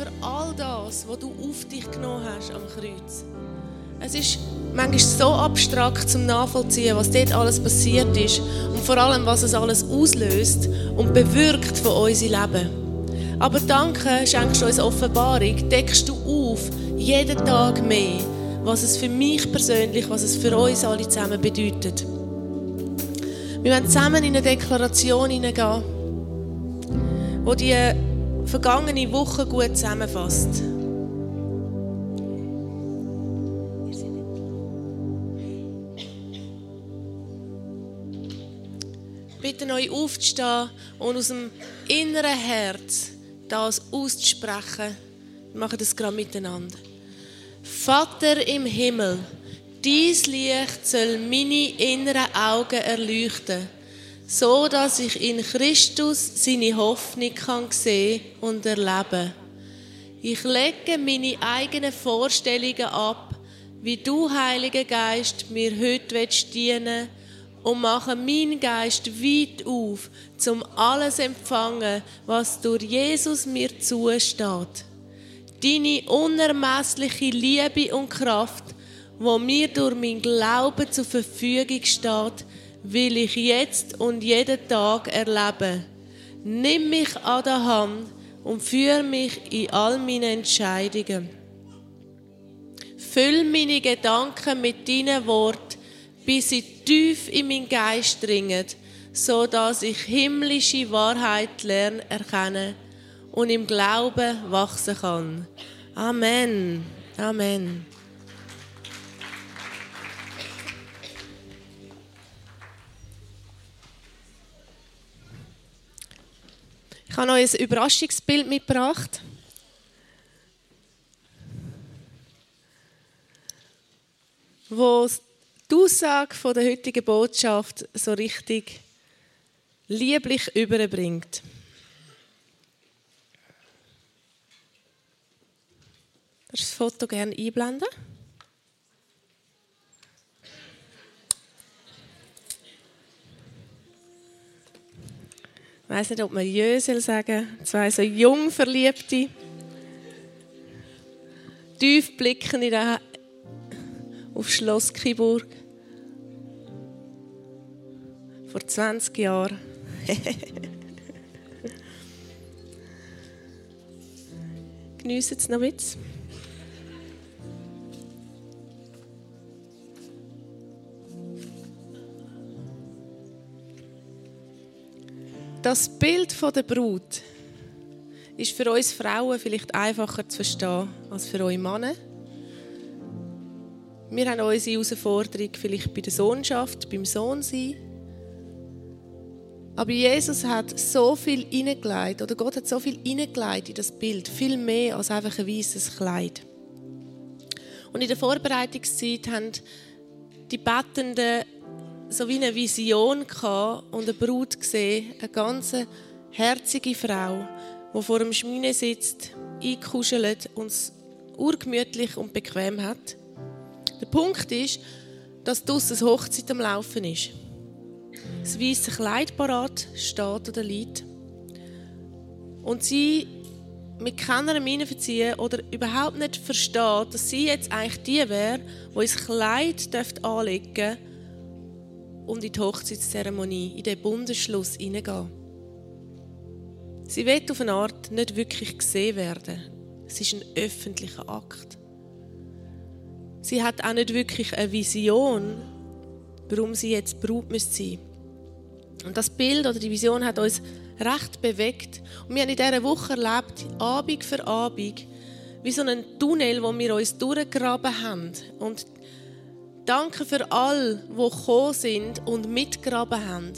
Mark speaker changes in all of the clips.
Speaker 1: für all das, was du auf dich genommen hast am Kreuz. Es ist manchmal so abstrakt zum Nachvollziehen, was dort alles passiert ist und vor allem, was es alles auslöst und bewirkt von unserem Leben. Aber danke, schenkst du uns Offenbarung, deckst du auf, jeden Tag mehr, was es für mich persönlich, was es für uns alle zusammen bedeutet. Wir werden zusammen in eine Deklaration hineingehen, die die vergangene Woche gut zusammenfasst. bitte euch aufzustehen und aus dem inneren Herz das auszusprechen. Wir machen das gerade miteinander. Vater im Himmel, dies Licht soll meine inneren Augen erleuchten, so dass ich in Christus seine Hoffnung kann sehen und erleben. Ich lege meine eigenen Vorstellungen ab, wie du, Heiliger Geist, mir heute dienen und mache meinen Geist weit auf, zum alles empfangen, was durch Jesus mir zusteht. Deine unermessliche Liebe und Kraft, wo mir durch mein Glauben zur Verfügung steht, will ich jetzt und jeden Tag erleben. Nimm mich an der Hand und führe mich in all meinen Entscheidungen. Füll meine Gedanken mit deinen Worten bis sie tief in meinen Geist dringen, so dass ich himmlische Wahrheit lernen erkennen und im Glauben wachsen kann. Amen. Amen. Habe euch ein Überraschungsbild mitgebracht. wo die Aussage der heutigen Botschaft so richtig lieblich überbringt. Das Foto gerne einblenden. Ich weiß nicht, ob man Jösel sagen Zwei so jung Verliebte, tief blicken in den auf Schloss Kiburg. Vor 20 Jahren. Geniessen es noch ein bisschen. Das Bild der Brut ist für uns Frauen vielleicht einfacher zu verstehen als für euch Männer. Wir haben unsere Herausforderung vielleicht bei der Sohnschaft, beim Sohn sein. Aber Jesus hat so viel hineingelegt, oder Gott hat so viel hineingelegt in das Bild, viel mehr als einfach ein weißes Kleid. Und in der Vorbereitungszeit haben die Bettenden so wie eine Vision gehabt und eine Brut gesehen, eine ganz herzige Frau, die vor dem Schmine sitzt, eingekuschelt und es urgemütlich und bequem hat. Der Punkt ist, dass draussen eine Hochzeit am Laufen ist. Das weiße Kleid parat steht oder liegt. Und sie mit keiner Miene verziehen oder überhaupt nicht versteht, dass sie jetzt eigentlich die wäre, die ins Kleid anlegen dürfte und in die Hochzeitszeremonie, in den Bundesschluss hineingehen. Sie wird auf eine Art nicht wirklich gesehen werden. Es ist ein öffentlicher Akt. Sie hat auch nicht wirklich eine Vision, warum sie jetzt Brut sein müsste. Und das Bild oder die Vision hat uns recht bewegt. Und wir haben in dieser Woche erlebt, Abend für Abend, wie so einen Tunnel, wo wir uns durchgegraben haben. Und danke für alle, die gekommen sind und mitgegraben haben.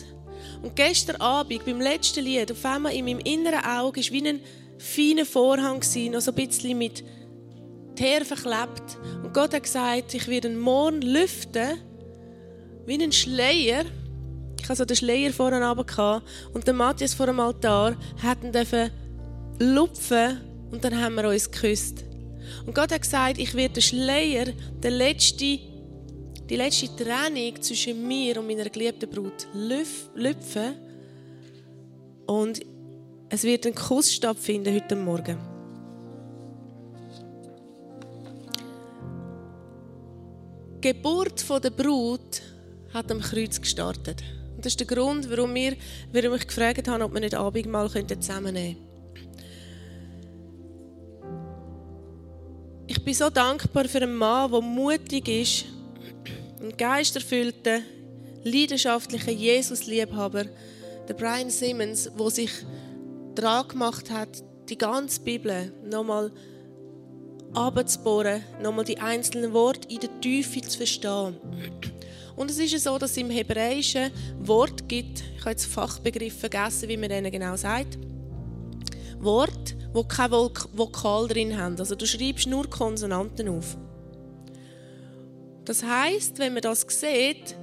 Speaker 1: Und gestern Abend, beim letzten Lied, auf einmal in meinem inneren Auge, war wie ein feiner Vorhang, noch so ein bisschen mit Teer verklebt. Und Gott hat gesagt, ich werde morgen lüften, wie ein Schleier. Ich hatte so den Schleier vorne runter und der Matthias vor dem Altar hat ihn lupfen und dann haben wir uns geküsst. Und Gott hat gesagt, ich werde den Schleier, den letzte, die letzte Trennung zwischen mir und meiner geliebten Brut lüpfen. Und es wird ein Kuss stattfinden heute Morgen. Die Geburt der Brut hat am Kreuz gestartet. Und das ist der Grund, warum, wir, warum ich gefragt haben, ob wir nicht Abend mal zusammennehmen könnten. Ich bin so dankbar für einen Mann, der mutig ist, ein geisterfüllter, leidenschaftlicher Jesus-Liebhaber, der Brian Simmons, der sich dran gemacht hat, die ganze Bibel nochmal abzubohren, nochmal die einzelnen Worte in der Tiefe zu verstehen. Und es ist so, dass es im Hebräischen Wort gibt, ich habe jetzt Fachbegriff vergessen, wie man denen genau sagt, Wort, wo kein Vokal drin haben. Also du schreibst nur Konsonanten auf. Das heißt, wenn man das sieht,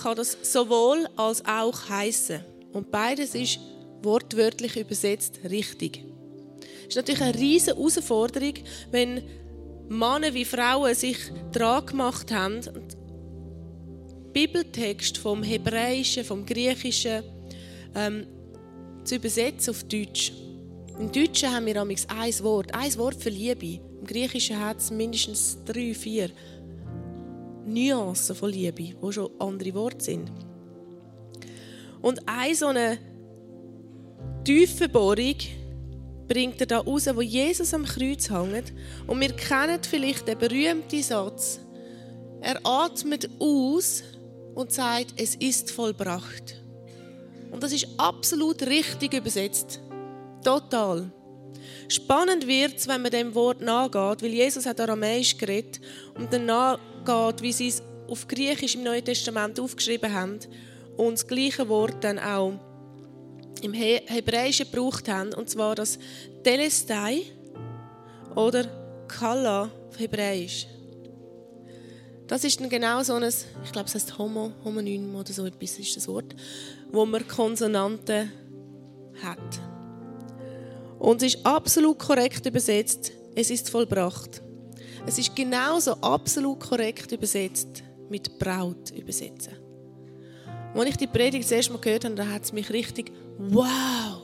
Speaker 1: kann das sowohl als auch heißen. Und beides ist wortwörtlich übersetzt richtig. Es ist natürlich eine riesige Herausforderung, wenn Männer wie Frauen sich dran gemacht haben, Bibeltext vom Hebräischen, vom Griechischen ähm, zu übersetzen auf Deutsch. Im Deutschen haben wir ein Wort, ein Wort für Liebe. Im Griechischen hat es mindestens drei, vier Nuancen von Liebe, die schon andere Worte sind. Und eine so eine Tiefenbohrung bringt er da raus, wo Jesus am Kreuz hängt. Und wir kennen vielleicht den berühmten Satz. Er atmet aus und sagt, es ist vollbracht. Und das ist absolut richtig übersetzt. Total. Spannend wird es, wenn man dem Wort nachgeht, weil Jesus hat Aramäisch geredet und dann nachgeht, wie sie es auf Griechisch im Neuen Testament aufgeschrieben haben und das gleiche Wort dann auch im Hebräischen gebraucht haben, und zwar das Telestai oder Kalla auf Hebräisch. Das ist dann genau so ein, ich glaube, es heißt Homo, Homonym oder so etwas ist das Wort, wo man Konsonanten hat. Und es ist absolut korrekt übersetzt, es ist vollbracht. Es ist genauso absolut korrekt übersetzt mit Braut übersetzen. Als ich die Predigt das erste Mal gehört habe, da hat es mich richtig wow.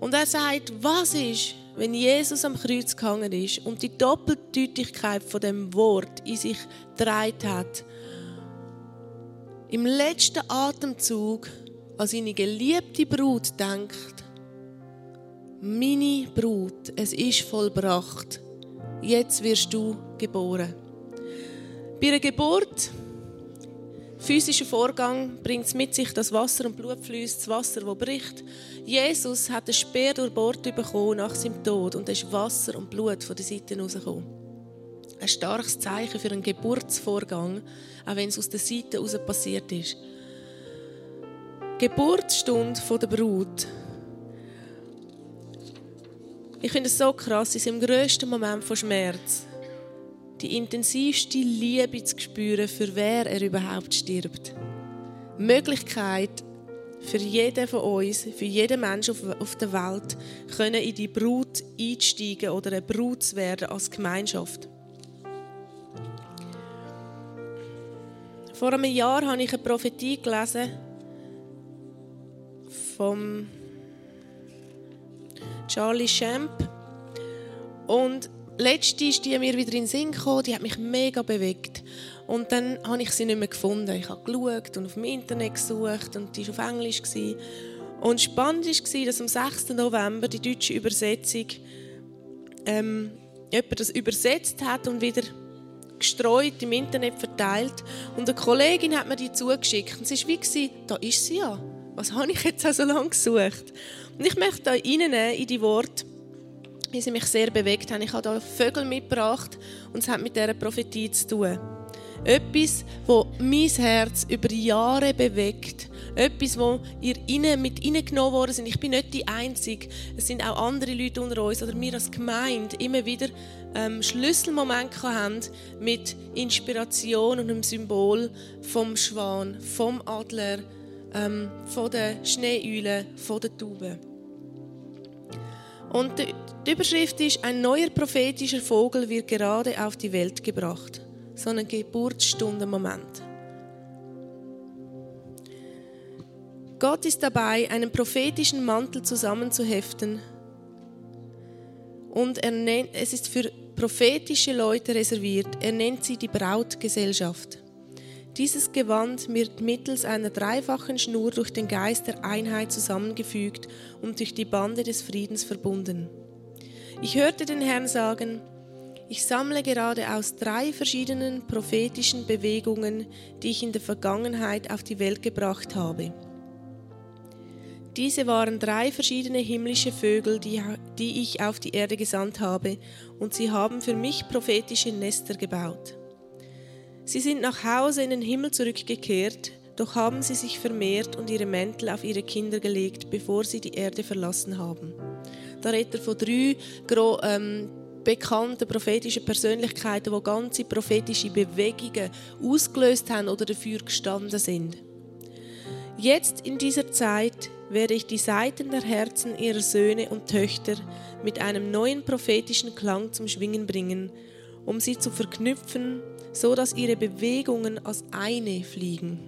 Speaker 1: Und er sagt, was ist, wenn Jesus am Kreuz gehangen ist und die Doppeldeutigkeit von dem Wort in sich gedreht hat, im letzten Atemzug an seine geliebte Brut denkt, meine Brut, es ist vollbracht, jetzt wirst du geboren. Bei einer Geburt physischer Vorgang bringt es mit sich, dass Wasser und Blut fließt, das Wasser, das bricht. Jesus hat einen Speer durchbohrt bekommen nach seinem Tod und es ist Wasser und Blut von der Seite rausgekommen. Ein starkes Zeichen für einen Geburtsvorgang, auch wenn es aus der Seite heraus passiert ist. Geburtsstunde der Brut. Ich finde es so krass, in seinem grössten Moment von Schmerz die intensivste Liebe zu spüren, für wer er überhaupt stirbt. Möglichkeit für jeden von uns, für jeden Menschen auf der Welt, können in die Brut einsteigen oder eine Brut zu werden als Gemeinschaft. Vor einem Jahr habe ich eine Prophetie gelesen vom Charlie Champ und letzte ist die mir wieder in den Sinn gekommen, die hat mich mega bewegt. Und dann habe ich sie nicht mehr gefunden. Ich habe geschaut und auf dem Internet gesucht und die war auf Englisch. Und spannend war, dass am 6. November die deutsche Übersetzung ähm, jemand das übersetzt hat und wieder gestreut im Internet verteilt. Und eine Kollegin hat mir die zugeschickt. Und es war wie, da ist sie ja. Was habe ich jetzt so lange gesucht? Und ich möchte euch reinnehmen in die Worte, wie sie mich sehr bewegt haben. Ich habe da Vögel mitgebracht und es hat mit dieser Prophetie zu tun. Etwas, das mein Herz über Jahre bewegt. Etwas, wo ihr mit hineingenommen worden sind. Ich bin nicht die Einzige. Es sind auch andere Leute unter uns oder wir als Gemeinde immer wieder ähm, Schlüsselmomente haben mit Inspiration und einem Symbol vom Schwan, vom Adler, ähm, von der Schneeeule, von der Taube. Und die Überschrift ist, ein neuer prophetischer Vogel wird gerade auf die Welt gebracht. So ein Geburtsstundenmoment. Gott ist dabei, einen prophetischen Mantel zusammenzuheften und er nennt, es ist für prophetische Leute reserviert. Er nennt sie die Brautgesellschaft. Dieses Gewand wird mittels einer dreifachen Schnur durch den Geist der Einheit zusammengefügt und durch die Bande des Friedens verbunden. Ich hörte den Herrn sagen, ich sammle gerade aus drei verschiedenen prophetischen Bewegungen, die ich in der Vergangenheit auf die Welt gebracht habe. Diese waren drei verschiedene himmlische Vögel, die, die ich auf die Erde gesandt habe, und sie haben für mich prophetische Nester gebaut. Sie sind nach Hause in den Himmel zurückgekehrt, doch haben sie sich vermehrt und ihre Mäntel auf ihre Kinder gelegt, bevor sie die Erde verlassen haben. Da redet er von drei ähm, bekannten prophetischen Persönlichkeiten, die ganze prophetische Bewegungen ausgelöst haben oder dafür gestanden sind. Jetzt in dieser Zeit werde ich die Seiten der Herzen ihrer Söhne und Töchter mit einem neuen prophetischen Klang zum Schwingen bringen, um sie zu verknüpfen, so dass ihre Bewegungen als eine fliegen.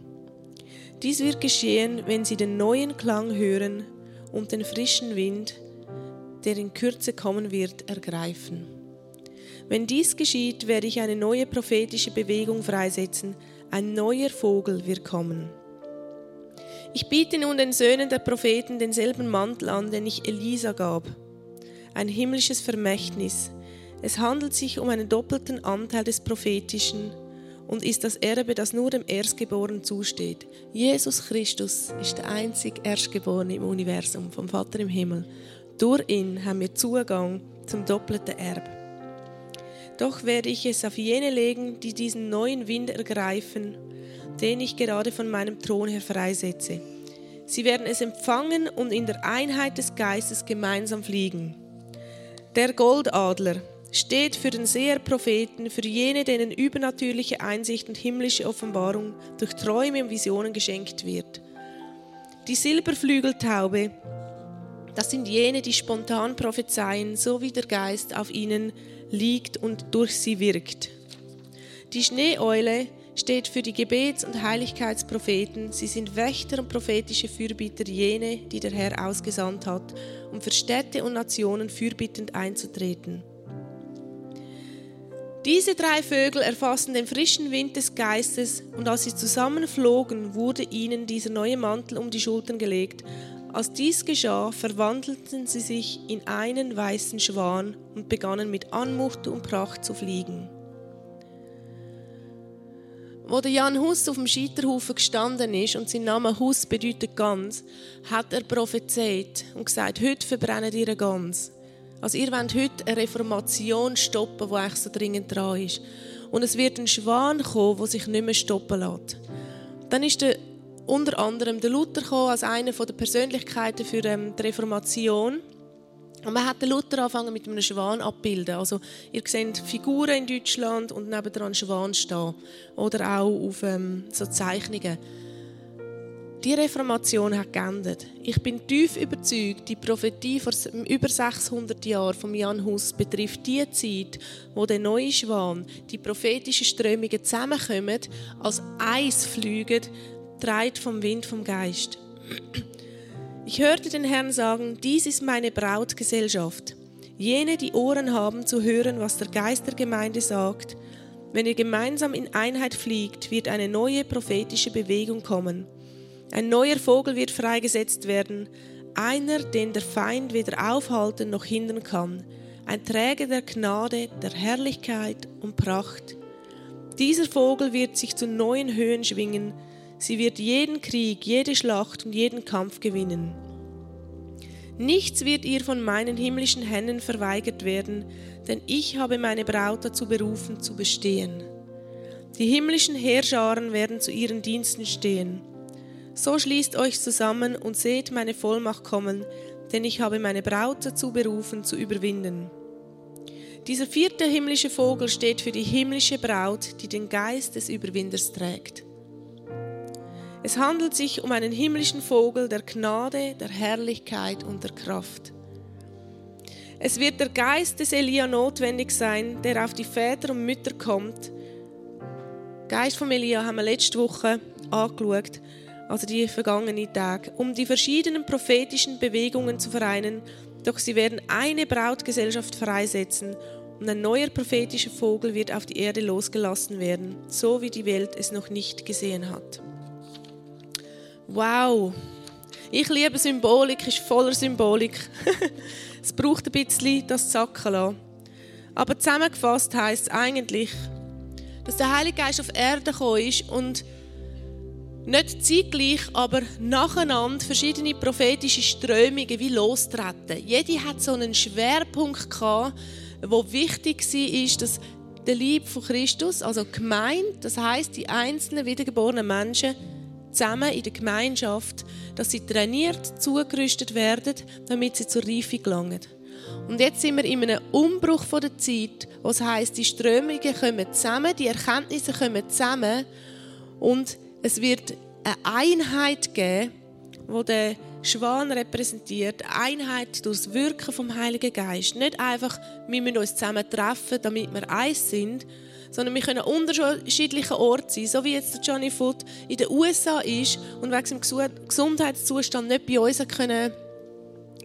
Speaker 1: Dies wird geschehen, wenn sie den neuen Klang hören und den frischen Wind, der in Kürze kommen wird, ergreifen. Wenn dies geschieht, werde ich eine neue prophetische Bewegung freisetzen, ein neuer Vogel wird kommen. Ich biete nun den Söhnen der Propheten denselben Mantel an, den ich Elisa gab. Ein himmlisches Vermächtnis. Es handelt sich um einen doppelten Anteil des Prophetischen und ist das Erbe, das nur dem Erstgeborenen zusteht. Jesus Christus ist der einzige Erstgeborene im Universum, vom Vater im Himmel. Durch ihn haben wir Zugang zum doppelten Erbe. Doch werde ich es auf jene legen, die diesen neuen Wind ergreifen den ich gerade von meinem Thron her freisetze. Sie werden es empfangen und in der Einheit des Geistes gemeinsam fliegen. Der Goldadler steht für den Seherpropheten, für jene, denen übernatürliche Einsicht und himmlische Offenbarung durch Träume und Visionen geschenkt wird. Die Silberflügeltaube, das sind jene, die spontan prophezeien, so wie der Geist auf ihnen liegt und durch sie wirkt. Die Schneeeule steht für die Gebets- und Heiligkeitspropheten. Sie sind Wächter und prophetische Fürbitter, jene, die der Herr ausgesandt hat, um für Städte und Nationen fürbittend einzutreten. Diese drei Vögel erfassen den frischen Wind des Geistes und als sie zusammenflogen, wurde ihnen dieser neue Mantel um die Schultern gelegt. Als dies geschah, verwandelten sie sich in einen weißen Schwan und begannen mit Anmut und Pracht zu fliegen. Wo der Jan Hus auf dem Scheiterhaufen gestanden ist und sein Name Hus bedeutet Gans, hat er prophezeit und gesagt, heute verbrennen ihr Gans. Also ihr wollt heute eine Reformation stoppen, die eigentlich so dringend dran ist. Und es wird ein Schwan kommen, der sich nicht mehr stoppen lässt. Dann ist der, unter anderem der Luther gekommen, als einer der Persönlichkeiten für ähm, die Reformation. Und man hat den Luther angefangen mit einem Schwan abbilden. Also ihr seht Figuren in Deutschland und nebendran Schwan stehen. Oder auch auf ähm, so Zeichnungen. Die Reformation hat geändert. Ich bin tief überzeugt, die Prophetie vor über 600 Jahren von Jan Hus betrifft die Zeit, wo der neue Schwan, die prophetischen Strömungen zusammenkommen, als Eis fliegen, treibt vom Wind vom Geist. Ich hörte den Herrn sagen, dies ist meine Brautgesellschaft. Jene, die Ohren haben zu hören, was der Geist der Gemeinde sagt. Wenn ihr gemeinsam in Einheit fliegt, wird eine neue prophetische Bewegung kommen. Ein neuer Vogel wird freigesetzt werden, einer, den der Feind weder aufhalten noch hindern kann, ein Träger der Gnade, der Herrlichkeit und Pracht. Dieser Vogel wird sich zu neuen Höhen schwingen, Sie wird jeden Krieg, jede Schlacht und jeden Kampf gewinnen. Nichts wird ihr von meinen himmlischen Händen verweigert werden, denn ich habe meine Braut dazu berufen, zu bestehen. Die himmlischen Heerscharen werden zu ihren Diensten stehen. So schließt euch zusammen und seht meine Vollmacht kommen, denn ich habe meine Braut dazu berufen, zu überwinden. Dieser vierte himmlische Vogel steht für die himmlische Braut, die den Geist des Überwinders trägt. Es handelt sich um einen himmlischen Vogel der Gnade, der Herrlichkeit und der Kraft. Es wird der Geist des Elia notwendig sein, der auf die Väter und Mütter kommt. Geist von Elia haben wir letzte Woche angeschaut, also die vergangenen Tage, um die verschiedenen prophetischen Bewegungen zu vereinen, Doch sie werden eine Brautgesellschaft freisetzen und ein neuer prophetischer Vogel wird auf die Erde losgelassen werden, so wie die Welt es noch nicht gesehen hat. Wow! Ich liebe Symbolik, ist voller Symbolik. es braucht ein bisschen das lassen. Aber zusammengefasst heißt es eigentlich, dass der Heilige Geist auf Erde gekommen ist und nicht zeitgleich, aber nacheinander verschiedene prophetische Strömungen wie lostreten. Jede hat so einen Schwerpunkt gehabt, wo wichtig war, dass der Lieb von Christus, also gemeint, das heißt die einzelnen wiedergeborenen Menschen zusammen in der Gemeinschaft, dass sie trainiert, zugerüstet werden, damit sie zur Reife gelangen. Und jetzt sind wir in einem Umbruch von der Zeit, was heißt, die Strömungen kommen zusammen, die Erkenntnisse kommen zusammen und es wird eine Einheit geben, wo der Schwan repräsentiert, Einheit durch das Wirken vom Heiligen Geist. Nicht einfach, wir müssen uns zusammen treffen, damit wir eins sind, sondern wir können unterschiedlichen Orten sein, so wie jetzt Johnny Foot in den USA ist und wegen seinem Gesundheitszustand nicht bei uns können,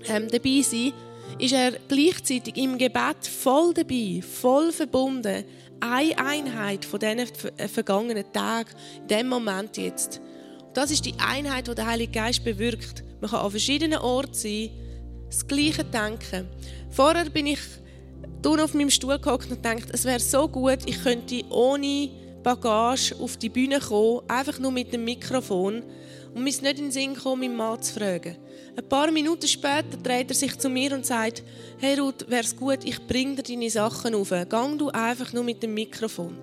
Speaker 1: ähm, dabei sein ist er gleichzeitig im Gebet voll dabei, voll verbunden. Eine Einheit von diesen äh, vergangenen Tagen, in diesem Moment jetzt. Das ist die Einheit, die der Heilige Geist bewirkt. Man kann an verschiedenen Orten sein, das Gleiche denken. Vorher bin ich auf meinem Stuhl gehockt und gedacht, es wäre so gut, ich könnte ohne Bagage auf die Bühne kommen, einfach nur mit dem Mikrofon und mir ist nicht in den Sinn gekommen, meinen Mann zu fragen. Ein paar Minuten später dreht er sich zu mir und sagt, hey Ruth, wäre es gut, ich bringe dir deine Sachen auf. Gang du einfach nur mit dem Mikrofon.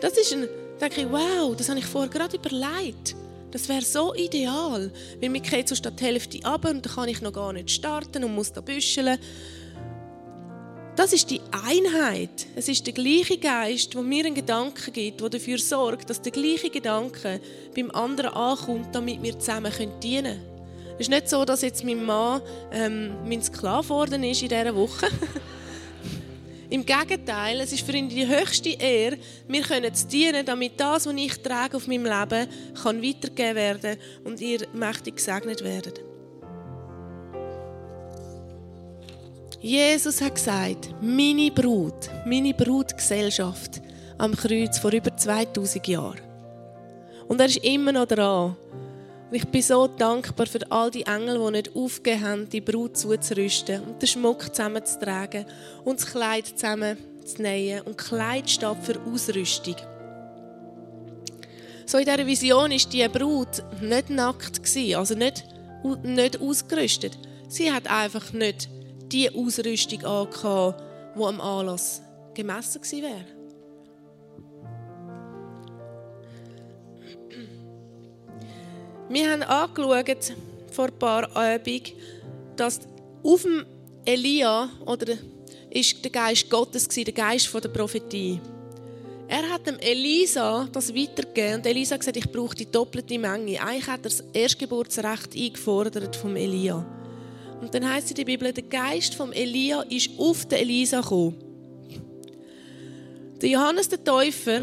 Speaker 1: Das ist ein, denke ich, wow, das habe ich vorher gerade überlegt. Das wäre so ideal, weil mir geht so die Hälfte ab und dann kann ich noch gar nicht starten und muss da büscheln. Das ist die Einheit. Es ist der gleiche Geist, der mir einen Gedanken gibt, der dafür sorgt, dass der gleiche Gedanke beim anderen ankommt, damit wir zusammen dienen können. Es ist nicht so, dass jetzt mein Mann ähm, mein Sklave geworden ist in dieser Woche. Im Gegenteil, es ist für ihn die höchste Ehre, können zu dienen, damit das, was ich trage auf meinem Leben, kann weitergegeben werden und ihr mächtig gesegnet werden. Jesus hat gesagt, meine Brut, meine Brutgesellschaft am Kreuz vor über 2000 Jahren. Und er ist immer noch dran. Und ich bin so dankbar für all die Engel, die nicht aufgegeben haben, die Brut zuzurüsten und den Schmuck zusammenzutragen und das Kleid zusammen zu nähen. Und Kleid steht für Ausrüstung. So in dieser Vision war die Brut nicht nackt, also nicht, nicht ausgerüstet. Sie hat einfach nicht die Ausrüstung angehabt, die am Anlass gemessen gewesen wäre. Wir haben angeschaut, vor ein paar Abenden, dass auf dem Elia oder ist der Geist Gottes der Geist der Prophetie. Er hat dem Elisa das weitergegeben und Elisa hat gesagt, ich brauche die doppelte Menge. Eigentlich hat er das Erstgeburtsrecht eingefordert vom Elia. Und dann heißt in der Bibel, der Geist vom Elia ist auf den Elisa gekommen. Der Johannes der Täufer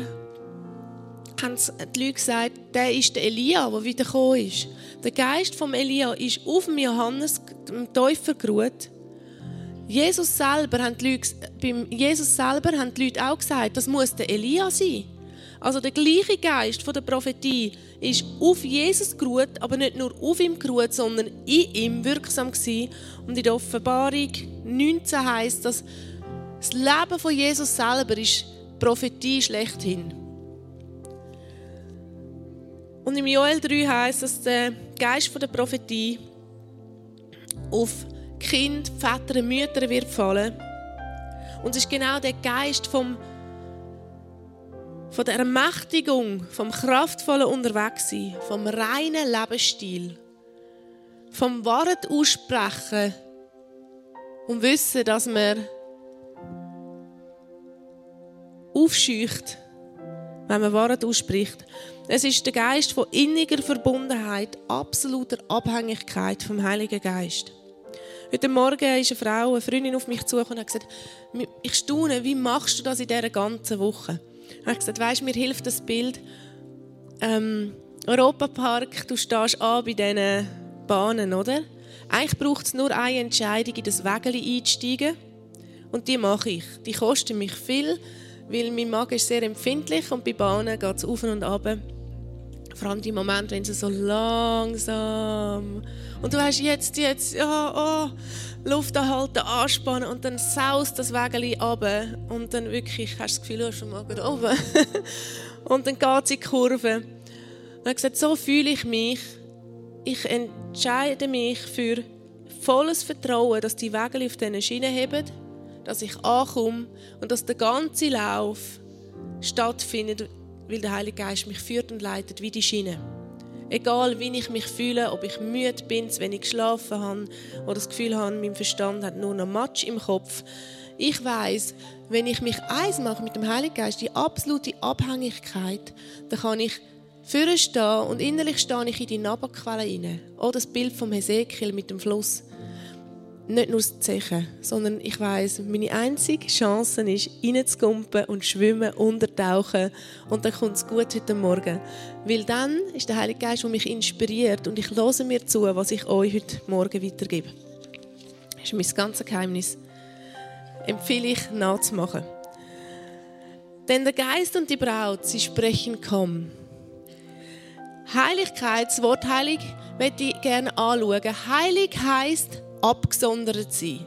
Speaker 1: haben die Leute gesagt, der ist der Elia, der wieder gekommen ist. Der Geist vom Elia ist auf dem Johannes, dem Täufer, geruht. Jesus selber haben die Leute, beim Jesus selber haben die Leute auch gesagt, das muss der Elia sein. Also der gleiche Geist von der Prophetie ist auf Jesus geruht, aber nicht nur auf ihm geruht, sondern in ihm wirksam gewesen. Und in der Offenbarung 19 heißt, dass das Leben von Jesus selber ist Prophetie schlechthin. Und im Joel 3 heißt, dass der Geist von der Prophetie auf Kind, Väter, Mütter wird fallen. Und es ist genau der Geist vom von der Ermächtigung, vom kraftvollen Unterwegssein, vom reinen Lebensstil, vom Wahrheit aussprechen und wissen, dass man aufscheucht, wenn man Wahrheit ausspricht. Es ist der Geist von inniger Verbundenheit, absoluter Abhängigkeit vom Heiligen Geist. Heute Morgen ist eine Frau, eine Freundin auf mich zugekommen und hat gesagt, ich staune, wie machst du das in dieser ganzen Woche? Ich habe gesagt, weißt, mir hilft das Bild. Ähm, Europapark, du stehst an bei diesen Bahnen, oder? Eigentlich braucht es nur eine Entscheidung, in das Wägeli einzusteigen. Und die mache ich. Die kosten mich viel, weil mein Magen ist sehr empfindlich und bei Bahnen geht es auf und ab. Vor allem die Momente, wenn sie so langsam und du hast jetzt, jetzt, ja, oh, Luft anhalten, anspannen und dann saust das Wägeli runter und dann wirklich hast du das Gefühl, du hast den Magen oben. und dann geht es in die Kurve. Und er hat gesagt, so fühle ich mich. Ich entscheide mich für volles Vertrauen, dass die Wägeli auf diesen Schienen heben, dass ich ankomme und dass der ganze Lauf stattfindet weil der Heilige Geist mich führt und leitet wie die Schiene. Egal, wie ich mich fühle, ob ich müde bin, wenn ich geschlafen habe oder das Gefühl habe, mein Verstand hat nur noch Matsch im Kopf. Ich weiß, wenn ich mich eins mache mit dem Heiligen Geist, die absolute Abhängigkeit, dann kann ich vorne stehen und innerlich stehe ich in die Naberquelle rein. Oder das Bild vom Hesekiel mit dem Fluss nicht nur das Zechen, sondern ich weiß, meine einzige Chance ist, reinzukumpen und schwimmen, untertauchen und dann kommt es gut heute Morgen. Weil dann ist der Heilige Geist, der mich inspiriert und ich höre mir zu, was ich euch heute Morgen weitergebe. Das ist mein ganzes Geheimnis. Empfehle ich nachzumachen. Denn der Geist und die Braut, sie sprechen, komm. Heiligkeit, das Wort heilig, möchte ich gerne anschauen. Heilig heißt abgesondert sein.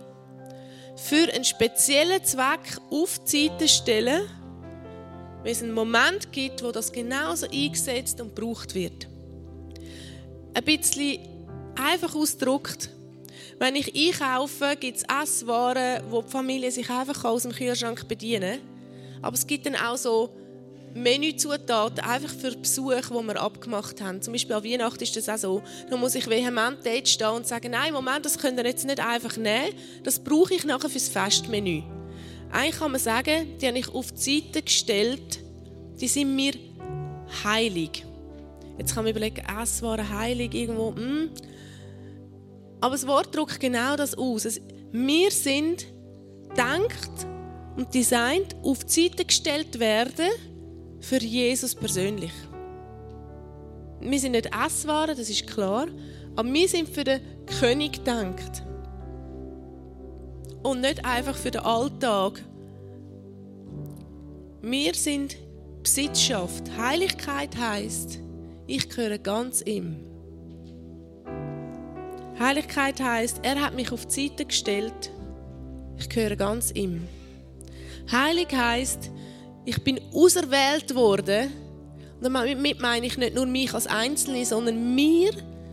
Speaker 1: Für einen speziellen Zweck auf die Seite stellen, wenn es einen Moment gibt, wo das genauso eingesetzt und gebraucht wird. Ein bisschen einfach ausgedrückt, wenn ich einkaufe, gibt es Esswaren, wo die Familie sich einfach aus dem Kühlschrank bedienen kann. Aber es gibt dann auch so Menüzutaten einfach für Besuch, die wir abgemacht haben. Zum Beispiel an Weihnachten ist das auch so. Da muss ich vehement dort stehen und sagen, nein, Moment, das könnt ihr jetzt nicht einfach nehmen. Das brauche ich nachher fürs Festmenü. Eigentlich kann man sagen, die habe ich auf die Seite gestellt, die sind mir heilig. Jetzt kann man überlegen, Esswaren heilig irgendwo. Hm. Aber das Wort drückt genau das aus. wir sind denkt und designt auf die Seite gestellt werden, für Jesus persönlich. Wir sind nicht Esswaren, das ist klar, aber wir sind für den König gedacht. Und nicht einfach für den Alltag. Wir sind Besitzschaft. Heiligkeit heißt, ich gehöre ganz ihm. Heiligkeit heißt, er hat mich auf die Seite gestellt. Ich gehöre ganz ihm. Heilig heißt, ich bin auserwählt worden. Und damit meine ich nicht nur mich als Einzelne, sondern wir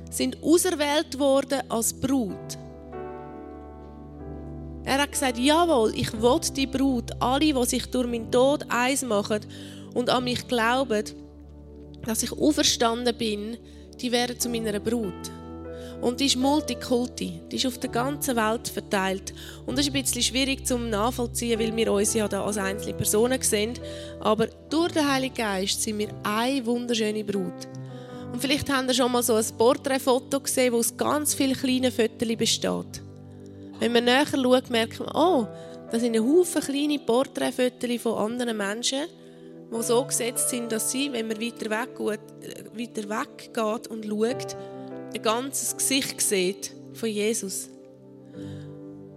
Speaker 1: sind auserwählt worden als Brut. Er hat gesagt, jawohl, ich will die Brut, alle, die sich durch meinen Tod eins machen und an mich glauben, dass ich auferstanden bin, die werden zu meiner Brut. Und die ist Multikulti, die ist auf der ganzen Welt verteilt. Und das ist ein bisschen schwierig zum nachvollziehen, weil wir uns ja da als einzelne Personen sehen. Aber durch den Heiligen Geist sind wir eine wunderschöne Brut. Und vielleicht habt ihr schon mal so ein Porträtfoto gesehen, wo aus ganz vielen kleinen Fotos besteht. Wenn man näher schaut, merkt man, oh, das sind ein Haufen kleine Porträtfotos von anderen Menschen, die so gesetzt sind, dass sie, wenn man weiter weg, äh, weiter weg geht und schaut, ein ganzes Gesicht sieht von Jesus.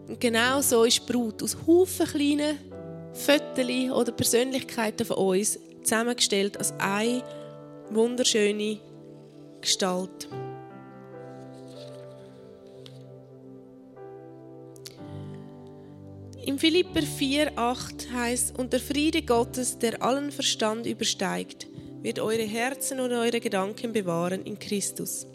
Speaker 1: Und genau so ist die Brut aus Haufen kleinen Fötterli oder Persönlichkeiten von uns zusammengestellt als eine wunderschöne Gestalt. Im Philipper 4,8 heißt: Und der Friede Gottes, der allen Verstand übersteigt, wird eure Herzen und eure Gedanken bewahren in Christus.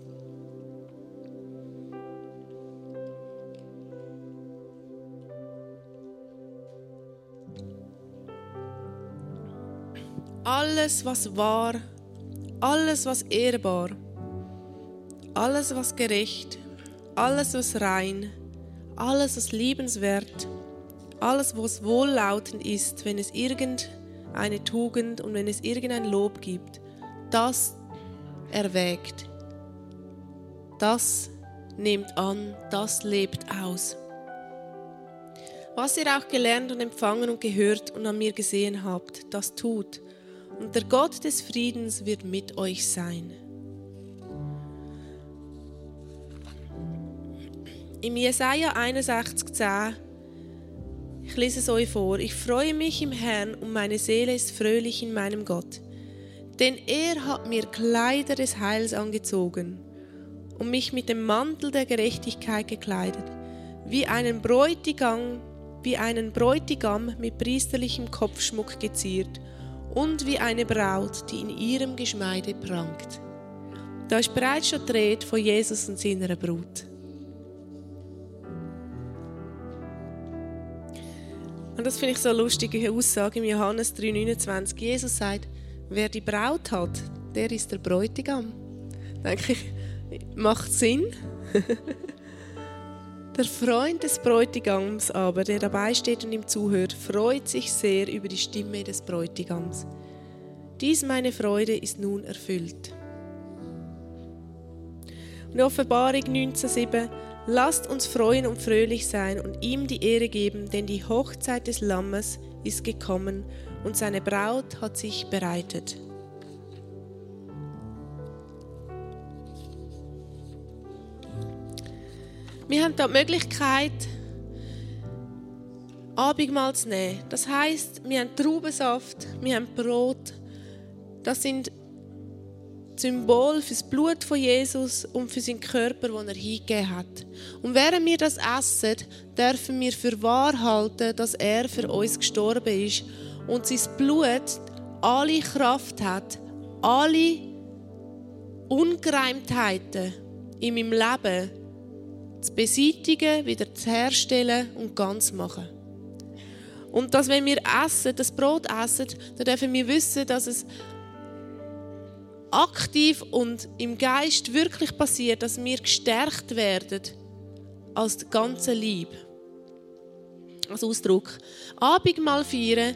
Speaker 1: Alles, was wahr, alles, was ehrbar, alles, was gerecht, alles, was rein, alles, was liebenswert, alles, was wohllautend ist, wenn es irgendeine Tugend und wenn es irgendein Lob gibt, das erwägt. Das nehmt an, das lebt aus. Was ihr auch gelernt und empfangen und gehört und an mir gesehen habt, das tut, und der Gott des Friedens wird mit euch sein. Im Jesaja 61,10 ich lese es euch vor. Ich freue mich im Herrn und meine Seele ist fröhlich in meinem Gott. Denn er hat mir Kleider des Heils angezogen und mich mit dem Mantel der Gerechtigkeit gekleidet, wie einen Bräutigam, wie einen Bräutigam mit priesterlichem Kopfschmuck geziert und wie eine Braut, die in ihrem Geschmeide prangt. Da ist bereits schon die Rede von Jesus und seiner Brut. Und das finde ich so eine lustige Aussage im Johannes 3,29. Jesus sagt, wer die Braut hat, der ist der Bräutigam. Denke ich, macht Sinn. der Freund des Bräutigams aber, der dabei steht und ihm zuhört, freut sich sehr über die Stimme des Bräutigams. Dies meine Freude ist nun erfüllt. Und Offenbarung 19,7 Lasst uns freuen und fröhlich sein und ihm die Ehre geben, denn die Hochzeit des Lammes ist gekommen und seine Braut hat sich bereitet. Wir haben da die Möglichkeit, Abendmahl zu nehmen. Das heißt, wir haben Traubensaft, wir haben Brot. Das sind Symbol für das Blut von Jesus und für seinen Körper, den er hingegeben hat. Und während wir das essen, dürfen wir für wahr halten, dass er für uns gestorben ist und sein Blut alle Kraft hat, alle Ungereimtheiten in meinem Leben zu beseitigen, wieder zu herstellen und ganz machen. Und dass, wenn wir essen, das Brot essen, dann dürfen wir wissen, dass es aktiv und im Geist wirklich passiert, dass wir gestärkt werden als ganze Lieb. Als Ausdruck. Abendmahl feiern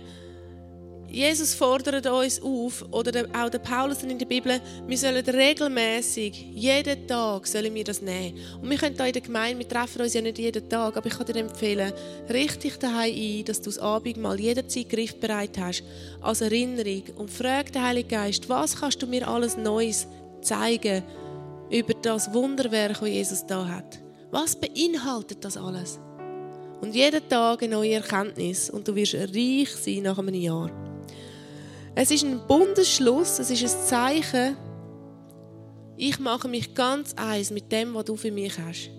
Speaker 1: Jesus fordert uns auf, oder auch der Paulus in der Bibel, wir sollen regelmäßig, jeden Tag sollen wir das nehmen. Und wir können hier in der Gemeinde, wir treffen uns ja nicht jeden Tag, aber ich kann dir empfehlen, richte daheim ein, dass du das Abendmahl jederzeit griffbereit hast, als Erinnerung. Und frag den Heiligen Geist, was kannst du mir alles Neues zeigen über das Wunderwerk, das Jesus da hat? Was beinhaltet das alles? Und jeden Tag eine neue Erkenntnis und du wirst reich sein nach einem Jahr. Es ist ein Bundesschluss, es ist ein Zeichen, ich mache mich ganz eins mit dem, was du für mich hast.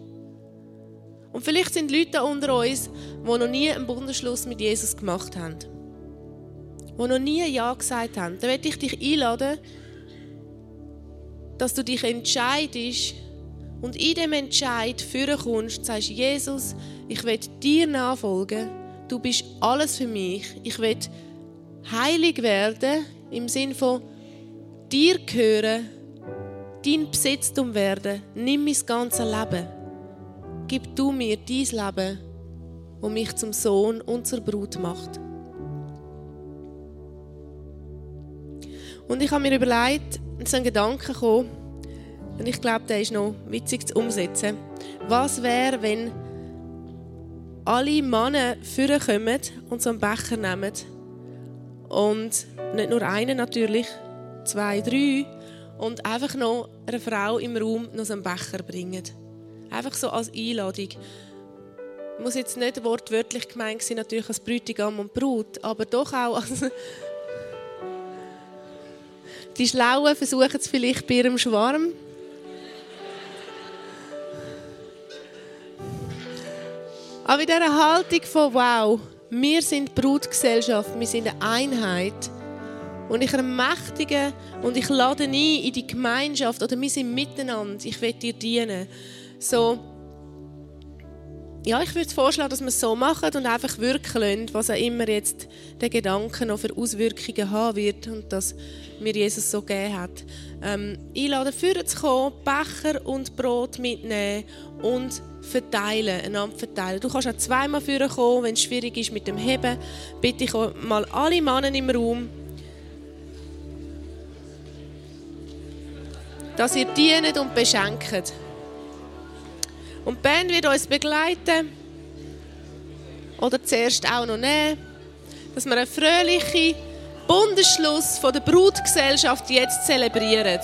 Speaker 1: Und vielleicht sind Leute unter uns, die noch nie einen Bundesschluss mit Jesus gemacht haben. Die noch nie Ja gesagt haben. Dann möchte ich dich einladen, dass du dich entscheidest und in dem Entscheid kommst sagst, Jesus, ich will dir nachfolgen. Du bist alles für mich. Ich will heilig werden, im Sinn von dir gehören, dein Besitztum werden, nimm mein ganzes Leben. Gib du mir dein Leben, das mich zum Sohn und zur Brut macht. Und ich habe mir überlegt, ist ein Gedanke gekommen, und ich glaube, der ist noch witzig zu umsetzen. Was wäre, wenn alle Männer vorkommen und so einen Becher nehmen und nicht nur einen natürlich, zwei, drei. Und einfach noch eine Frau im Raum noch einen Becher bringen. Einfach so als Einladung. Muss jetzt nicht wortwörtlich gemeint sein, natürlich als Bräutigam und Brut, aber doch auch als. Die Schlauen versuchen es vielleicht bei ihrem Schwarm. Aber in dieser Haltung von Wow, wir sind Brutgesellschaft, wir sind eine Einheit. Und ich ermächtige und ich lade ein in die Gemeinschaft oder wir sind miteinander. Ich will dir dienen. So, ja, ich würde vorschlagen, dass wir es so machen und einfach wirken was auch immer jetzt der Gedanke noch für Auswirkungen haben wird und dass mir Jesus so gegeben hat. Ähm, einladen, führen zu kommen, Becher und Brot mitnehmen und verteilen, einander verteilen. Du kannst auch zweimal führen kommen, wenn es schwierig ist mit dem Heben. Bitte ich mal alle Männer im Raum, dass ihr dient und beschenkt. Und Band wird uns begleiten. Oder zuerst auch noch nehmen. Dass wir einen fröhlichen Bundesschluss von der Brutgesellschaft jetzt zelebrieren.